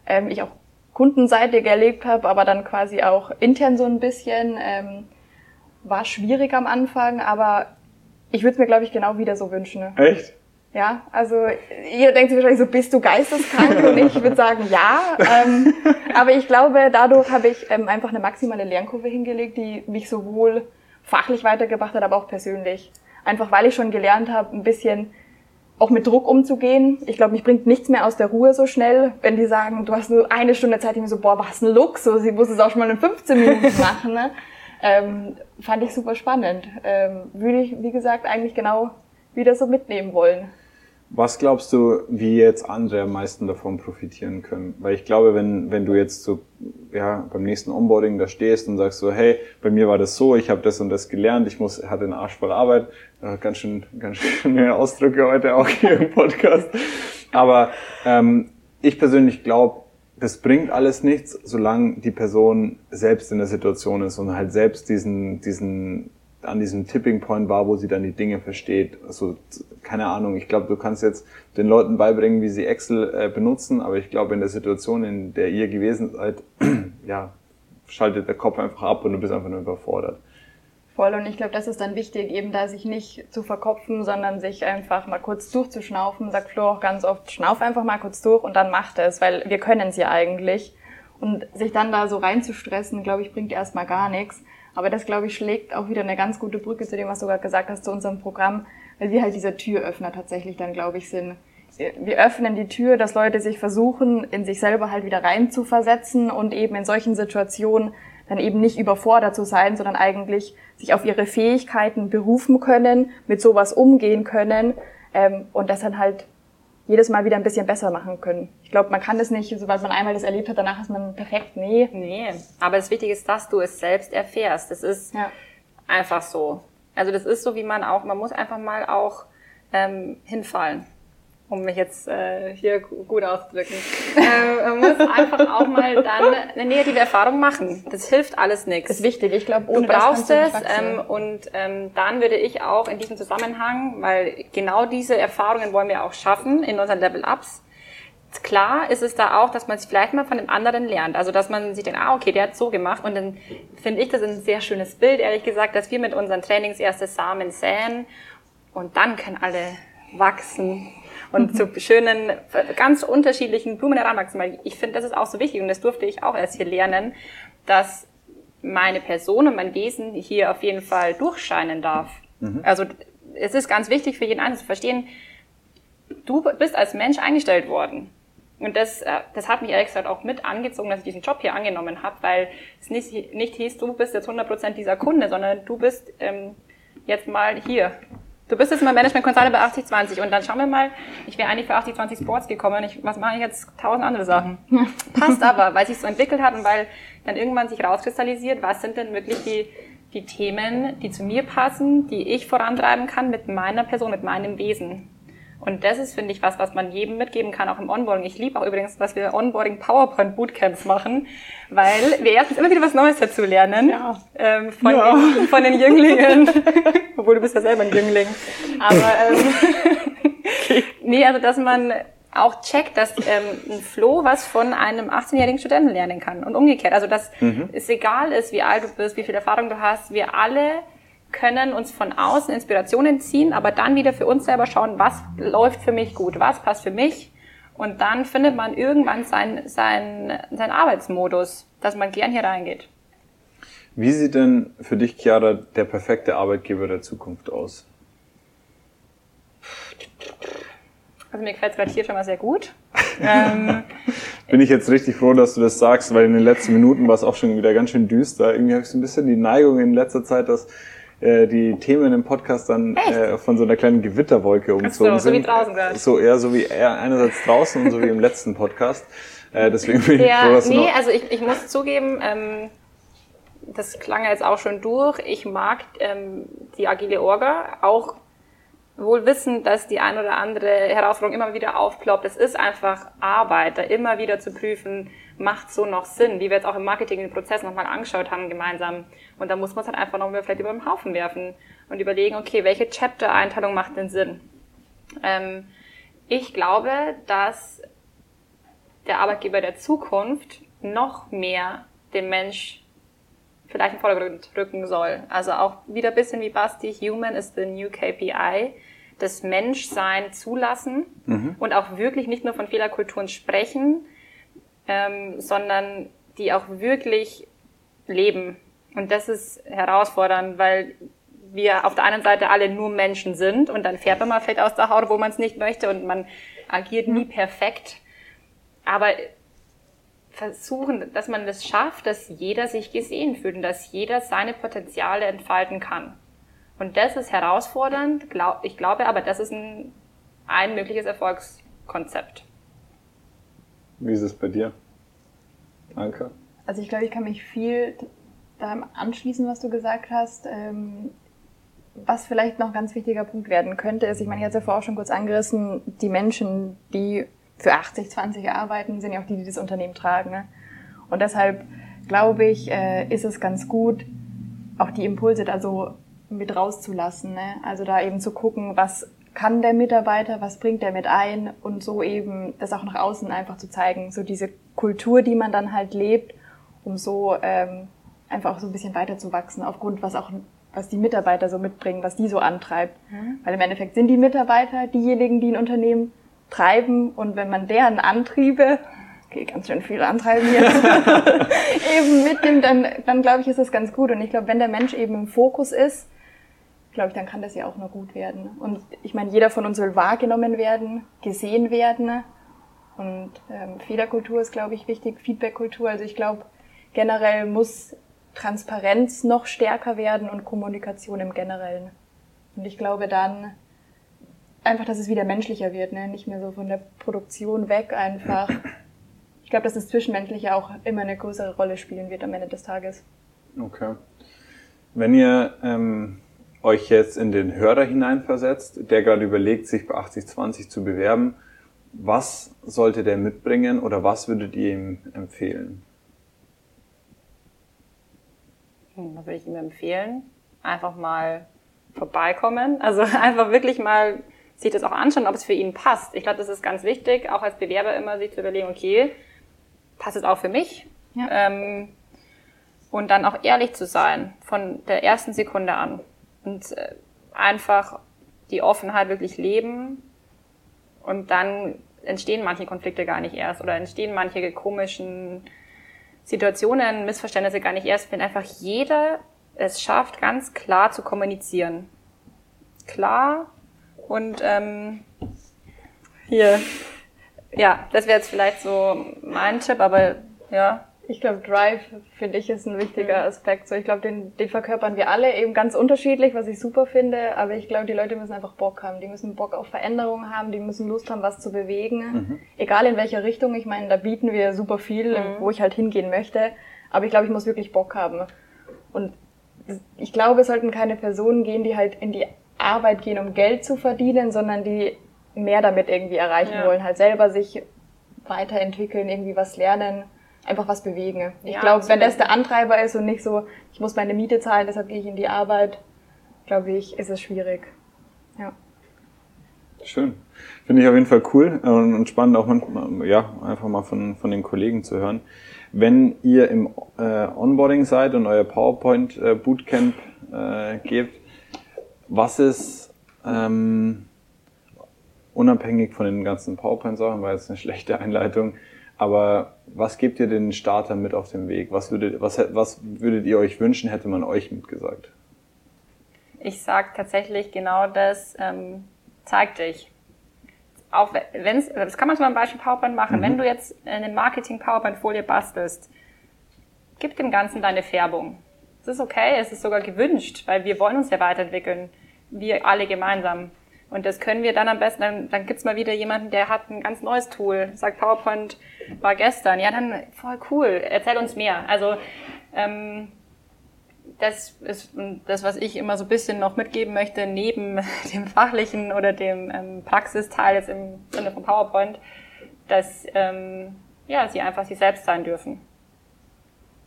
ähm, ich auch kundenseitig erlebt habe, aber dann quasi auch intern so ein bisschen. Ähm, war schwierig am Anfang, aber ich würde es mir, glaube ich, genau wieder so wünschen. Ne? Echt? Ja, also ihr denkt sich wahrscheinlich so, bist du geisteskrank? Und ich würde sagen, ja. Ähm, aber ich glaube, dadurch habe ich ähm, einfach eine maximale Lernkurve hingelegt, die mich sowohl fachlich weitergebracht hat, aber auch persönlich. Einfach weil ich schon gelernt habe, ein bisschen auch mit Druck umzugehen. Ich glaube, mich bringt nichts mehr aus der Ruhe so schnell, wenn die sagen, du hast nur eine Stunde Zeit, ich mir so, boah, was ein Luxus, sie muss es auch schon mal in 15 Minuten machen. Ne? Ähm, fand ich super spannend. Ähm, würde ich, wie gesagt, eigentlich genau wieder so mitnehmen wollen. Was glaubst du, wie jetzt andere am meisten davon profitieren können? Weil ich glaube, wenn, wenn du jetzt so ja, beim nächsten Onboarding da stehst und sagst so, hey, bei mir war das so, ich habe das und das gelernt, ich muss, hatte einen Arsch voll Arbeit, äh, ganz schön, ganz schön mehr Ausdrücke heute auch hier im Podcast. Aber ähm, ich persönlich glaube, das bringt alles nichts, solange die Person selbst in der Situation ist und halt selbst diesen, diesen an diesem Tipping Point war, wo sie dann die Dinge versteht. Also keine Ahnung, ich glaube, du kannst jetzt den Leuten beibringen, wie sie Excel äh, benutzen, aber ich glaube, in der Situation, in der ihr gewesen seid, ja, schaltet der Kopf einfach ab und du bist einfach nur überfordert. Voll und ich glaube, das ist dann wichtig, eben da sich nicht zu verkopfen, sondern sich einfach mal kurz durchzuschnaufen. Sagt Flo auch ganz oft, schnauf einfach mal kurz durch und dann macht es, weil wir können es ja eigentlich. Und sich dann da so reinzustressen, glaube ich, bringt erstmal gar nichts. Aber das, glaube ich, schlägt auch wieder eine ganz gute Brücke zu dem, was du gerade gesagt hast, zu unserem Programm, weil wir halt dieser Türöffner tatsächlich dann, glaube ich, sind. Wir öffnen die Tür, dass Leute sich versuchen, in sich selber halt wieder rein zu versetzen und eben in solchen Situationen dann eben nicht überfordert zu sein, sondern eigentlich sich auf ihre Fähigkeiten berufen können, mit sowas umgehen können ähm, und das dann halt jedes Mal wieder ein bisschen besser machen können. Ich glaube, man kann das nicht, sobald man einmal das erlebt hat, danach ist man perfekt. Nee. Nee. Aber das Wichtige ist, dass du es selbst erfährst. Das ist ja. einfach so. Also das ist so, wie man auch, man muss einfach mal auch ähm, hinfallen um mich jetzt äh, hier gut auszudrücken. äh, man muss einfach auch mal dann eine negative Erfahrung machen. Das hilft alles nichts. Ist wichtig. Ich glaube, ohne du brauchst es ähm, und ähm, dann würde ich auch in diesem Zusammenhang, weil genau diese Erfahrungen wollen wir auch schaffen in unseren Level-Ups. Klar ist es da auch, dass man sich vielleicht mal von dem anderen lernt. Also dass man sich denkt, ah okay, der hat so gemacht. Und dann finde ich das ein sehr schönes Bild, ehrlich gesagt, dass wir mit unseren Trainings erste Samen säen und dann können alle wachsen und zu schönen, ganz unterschiedlichen Blumen heranwachsen. Weil ich finde, das ist auch so wichtig und das durfte ich auch erst hier lernen, dass meine Person und mein Wesen hier auf jeden Fall durchscheinen darf. Mhm. Also es ist ganz wichtig für jeden Einzelnen zu verstehen, du bist als Mensch eingestellt worden. Und das, äh, das hat mich ehrlich gesagt auch mit angezogen, dass ich diesen Job hier angenommen habe, weil es nicht, nicht hieß, du bist jetzt 100% dieser Kunde, sondern du bist ähm, jetzt mal hier Du bist jetzt mal Management Consultant bei 8020 und dann schauen wir mal, ich wäre eigentlich für 8020 Sports gekommen. Ich, was mache ich jetzt? Tausend andere Sachen. Passt aber, weil sich so entwickelt hat und weil dann irgendwann sich rauskristallisiert, was sind denn wirklich die, die Themen, die zu mir passen, die ich vorantreiben kann mit meiner Person, mit meinem Wesen. Und das ist, finde ich, was, was man jedem mitgeben kann, auch im Onboarding. Ich liebe auch übrigens, dass wir Onboarding PowerPoint Bootcamps machen, weil wir erstens immer wieder was Neues dazu lernen. Ja. Ähm, von, ja. Den, von den Jünglingen. Obwohl du bist ja selber ein Jüngling. Aber ähm, okay. nee, also dass man auch checkt, dass ähm, ein Flo was von einem 18-jährigen Studenten lernen kann und umgekehrt. Also dass mhm. es egal ist, wie alt du bist, wie viel Erfahrung du hast, wir alle können uns von außen Inspirationen ziehen, aber dann wieder für uns selber schauen, was läuft für mich gut, was passt für mich. Und dann findet man irgendwann seinen sein, sein Arbeitsmodus, dass man gern hier reingeht. Wie sieht denn für dich, Chiara, der perfekte Arbeitgeber der Zukunft aus? Also mir gefällt es gerade hier schon mal sehr gut. ähm, Bin ich jetzt richtig froh, dass du das sagst, weil in den letzten Minuten war es auch schon wieder ganz schön düster. Irgendwie habe ich so ein bisschen die Neigung in letzter Zeit, dass äh, die Themen im Podcast dann äh, von so einer kleinen Gewitterwolke umzogen so, sind. So wie draußen gerade. So eher so wie eher einerseits draußen und so wie im letzten Podcast. Äh, deswegen bin ja, ich froh, dass nee, du also ich, ich muss zugeben, ähm, das klang jetzt auch schon durch. Ich mag ähm, die agile Orga auch wohl wissen, dass die ein oder andere Herausforderung immer wieder aufploppt. Es ist einfach Arbeit, da immer wieder zu prüfen, macht so noch Sinn, wie wir jetzt auch im Marketing den Prozess nochmal angeschaut haben gemeinsam. Und da muss man es halt einfach nochmal vielleicht über den Haufen werfen und überlegen, okay, welche Chapter-Einteilung macht denn Sinn? Ähm, ich glaube, dass der Arbeitgeber der Zukunft noch mehr den Mensch vielleicht in Vordergrund rücken soll. Also auch wieder ein bisschen wie Basti, Human is the new KPI das Menschsein zulassen mhm. und auch wirklich nicht nur von Fehlerkulturen sprechen, ähm, sondern die auch wirklich leben. Und das ist herausfordernd, weil wir auf der einen Seite alle nur Menschen sind und dann fährt man mal vielleicht aus der Haut, wo man es nicht möchte und man agiert nie perfekt. Aber versuchen, dass man das schafft, dass jeder sich gesehen fühlt und dass jeder seine Potenziale entfalten kann. Und das ist herausfordernd. Ich glaube aber, das ist ein, ein mögliches Erfolgskonzept. Wie ist es bei dir, Anke? Also ich glaube, ich kann mich viel daran anschließen, was du gesagt hast. Ähm, was vielleicht noch ein ganz wichtiger Punkt werden könnte, ist, ich meine, ich hatte es ja vorher auch schon kurz angerissen, die Menschen, die für 80-20 arbeiten, sind ja auch die, die das Unternehmen tragen. Ne? Und deshalb glaube ich, äh, ist es ganz gut, auch die Impulse da so mit rauszulassen. Ne? Also da eben zu gucken, was kann der Mitarbeiter, was bringt der mit ein und so eben das auch nach außen einfach zu zeigen. So diese Kultur, die man dann halt lebt, um so ähm, einfach auch so ein bisschen weiterzuwachsen, aufgrund was auch was die Mitarbeiter so mitbringen, was die so antreibt. Mhm. Weil im Endeffekt sind die Mitarbeiter diejenigen, die ein Unternehmen treiben und wenn man deren Antriebe okay, ganz schön viel antreiben jetzt, eben mitnimmt, dann, dann glaube ich, ist das ganz gut. Und ich glaube, wenn der Mensch eben im Fokus ist, glaube ich, dann kann das ja auch nur gut werden. Und ich meine, jeder von uns will wahrgenommen werden, gesehen werden. Und ähm, Fehlerkultur ist, glaube ich, wichtig, Feedbackkultur. Also ich glaube, generell muss Transparenz noch stärker werden und Kommunikation im Generellen. Und ich glaube dann einfach, dass es wieder menschlicher wird, ne? nicht mehr so von der Produktion weg einfach. Ich glaube, dass das Zwischenmenschliche auch immer eine größere Rolle spielen wird am Ende des Tages. Okay. Wenn ihr ähm, euch jetzt in den Hörer hineinversetzt, der gerade überlegt, sich bei 8020 zu bewerben, was sollte der mitbringen oder was würdet ihr ihm empfehlen? Hm, was würde ich ihm empfehlen? Einfach mal vorbeikommen. Also einfach wirklich mal sich das auch anschauen, ob es für ihn passt. Ich glaube, das ist ganz wichtig, auch als Bewerber immer sich zu überlegen, okay, passt es auch für mich? Ja. Ähm, und dann auch ehrlich zu sein, von der ersten Sekunde an. Und äh, einfach die Offenheit wirklich leben. Und dann entstehen manche Konflikte gar nicht erst oder entstehen manche komischen Situationen, Missverständnisse gar nicht erst, wenn einfach jeder es schafft, ganz klar zu kommunizieren. Klar und ähm, hier, ja, das wäre jetzt vielleicht so mein Tipp, aber ja, ich glaube, Drive, finde ich, ist ein wichtiger mhm. Aspekt. So, ich glaube, den, den verkörpern wir alle eben ganz unterschiedlich, was ich super finde. Aber ich glaube, die Leute müssen einfach Bock haben. Die müssen Bock auf Veränderungen haben. Die müssen Lust haben, was zu bewegen. Mhm. Egal in welcher Richtung. Ich meine, da bieten wir super viel, mhm. wo ich halt hingehen möchte. Aber ich glaube, ich muss wirklich Bock haben. Und ich glaube, es sollten keine Personen gehen, die halt in die Arbeit gehen, um Geld zu verdienen, sondern die mehr damit irgendwie erreichen ja. wollen. Halt selber sich weiterentwickeln, irgendwie was lernen einfach was bewegen. Ich ja, glaube, wenn das der Antreiber ist und nicht so, ich muss meine Miete zahlen, deshalb gehe ich in die Arbeit, glaube ich, ist es schwierig. Ja. Schön. Finde ich auf jeden Fall cool und spannend auch manchmal, ja, einfach mal von, von den Kollegen zu hören. Wenn ihr im äh, Onboarding seid und euer PowerPoint äh, Bootcamp äh, gebt, was ist ähm, unabhängig von den ganzen PowerPoint-Sachen, weil es eine schlechte Einleitung, aber was gebt ihr den Startern mit auf den Weg? Was würdet, was, was würdet ihr euch wünschen, hätte man euch mitgesagt? Ich sage tatsächlich genau das, ähm, zeig dich. Auch wenn's, das kann man zum Beispiel PowerPoint machen. Mhm. Wenn du jetzt eine Marketing-PowerPoint-Folie bastelst, gib dem Ganzen deine Färbung. Es ist okay, es ist sogar gewünscht, weil wir wollen uns ja weiterentwickeln. Wir alle gemeinsam. Und das können wir dann am besten, dann, dann gibt's mal wieder jemanden, der hat ein ganz neues Tool, sagt PowerPoint war gestern. Ja, dann voll cool, erzähl uns mehr. Also ähm, das ist das, was ich immer so ein bisschen noch mitgeben möchte, neben dem fachlichen oder dem ähm, Praxisteil jetzt im Sinne von PowerPoint, dass ähm, ja, sie einfach sie selbst sein dürfen.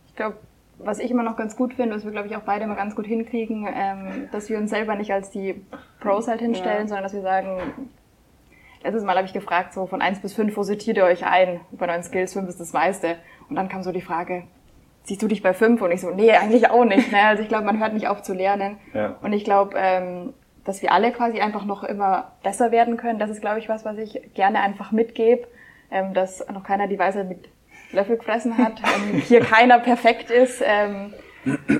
Ich glaube, was ich immer noch ganz gut finde, was wir, glaube ich, auch beide mal ganz gut hinkriegen, ähm, dass wir uns selber nicht als die Pros halt hinstellen, ja. sondern dass wir sagen, letztes Mal habe ich gefragt, so von eins bis fünf, wo sortiert ihr euch ein? Bei neuen Skills, fünf ist das meiste. Und dann kam so die Frage, siehst du dich bei fünf? Und ich so, nee, eigentlich auch nicht. Ne? Also ich glaube, man hört nicht auf zu lernen. Ja. Und ich glaube, ähm, dass wir alle quasi einfach noch immer besser werden können, das ist, glaube ich, was, was ich gerne einfach mitgebe, ähm, dass noch keiner die Weisheit mit Löffel gefressen hat, ähm, hier keiner perfekt ist ähm,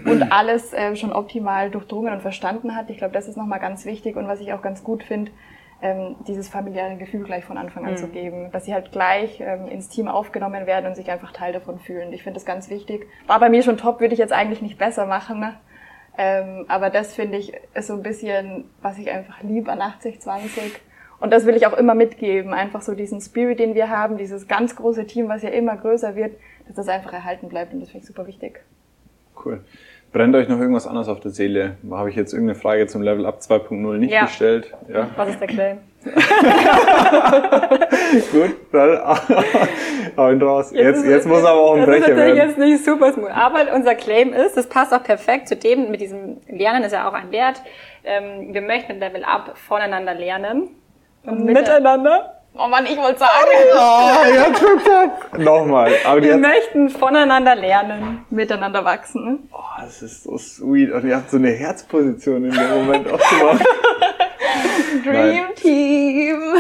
und alles äh, schon optimal durchdrungen und verstanden hat. Ich glaube, das ist nochmal ganz wichtig und was ich auch ganz gut finde, ähm, dieses familiäre Gefühl gleich von Anfang an mhm. zu geben, dass sie halt gleich ähm, ins Team aufgenommen werden und sich einfach Teil davon fühlen. Ich finde das ganz wichtig. War bei mir schon top, würde ich jetzt eigentlich nicht besser machen. Ne? Ähm, aber das finde ich ist so ein bisschen, was ich einfach liebe an 8020 und das will ich auch immer mitgeben, einfach so diesen Spirit, den wir haben, dieses ganz große Team, was ja immer größer wird, dass das einfach erhalten bleibt und das finde ich super wichtig. Cool. Brennt euch noch irgendwas anderes auf der Seele? Habe ich jetzt irgendeine Frage zum Level Up 2.0 nicht ja. gestellt? Ja. Was ist der Claim? Gut, dann hau ihn raus. Jetzt, jetzt, jetzt muss aber auch ein Brecher werden. Das ist jetzt nicht super smooth. Aber unser Claim ist, das passt auch perfekt zu dem, mit diesem Lernen ist ja auch ein Wert. Ähm, wir möchten Level Up voneinander lernen. Und miteinander. Oh Mann, ich wollte sagen. Oh, ja, Nochmal. Aber wir möchten voneinander lernen, miteinander wachsen. Oh, das ist so sweet. Und ihr habt so eine Herzposition in dem Moment auch gemacht. Dream Nein. Team.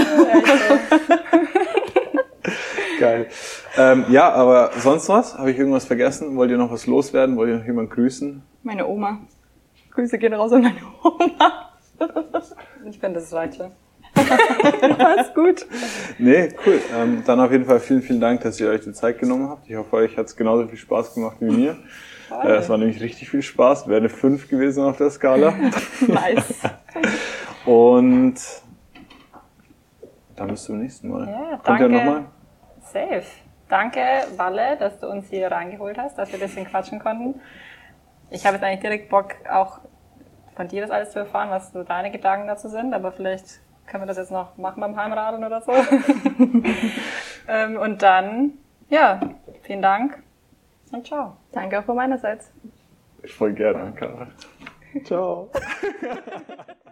Geil. Ähm, ja, aber sonst was? Habe ich irgendwas vergessen? Wollt ihr noch was loswerden? Wollt ihr noch jemanden grüßen? Meine Oma. Grüße gehen raus an meine Oma. Ich bin das Leute. Alles gut. Nee, cool. Ähm, dann auf jeden Fall vielen, vielen Dank, dass ihr euch die Zeit genommen habt. Ich hoffe, euch hat es genauso viel Spaß gemacht wie mir. Äh, es war nämlich richtig viel Spaß. Wäre eine 5 gewesen auf der Skala. nice. Und dann bis zum nächsten Mal. Ja, Kommt danke. nochmal? Safe. Danke, Walle, dass du uns hier reingeholt hast, dass wir ein bisschen quatschen konnten. Ich habe jetzt eigentlich direkt Bock, auch von dir das alles zu erfahren, was so deine Gedanken dazu sind, aber vielleicht können wir das jetzt noch machen beim Heimradeln oder so. ähm, und dann, ja, vielen Dank und ciao. Danke auch von meinerseits. Ich voll gerne, Karl. Ciao.